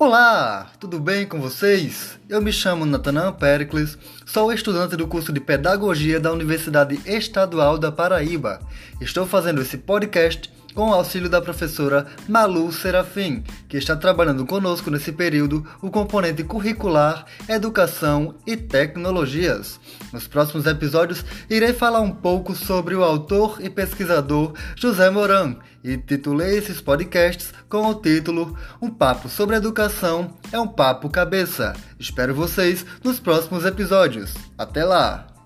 Olá, tudo bem com vocês? Eu me chamo Natanael Pericles, sou estudante do curso de Pedagogia da Universidade Estadual da Paraíba. Estou fazendo esse podcast com o auxílio da professora Malu Serafim, que está trabalhando conosco nesse período o componente curricular Educação e Tecnologias. Nos próximos episódios, irei falar um pouco sobre o autor e pesquisador José Moran e titulei esses podcasts com o título Um Papo sobre Educação é um Papo Cabeça. Espero vocês nos próximos episódios. Até lá!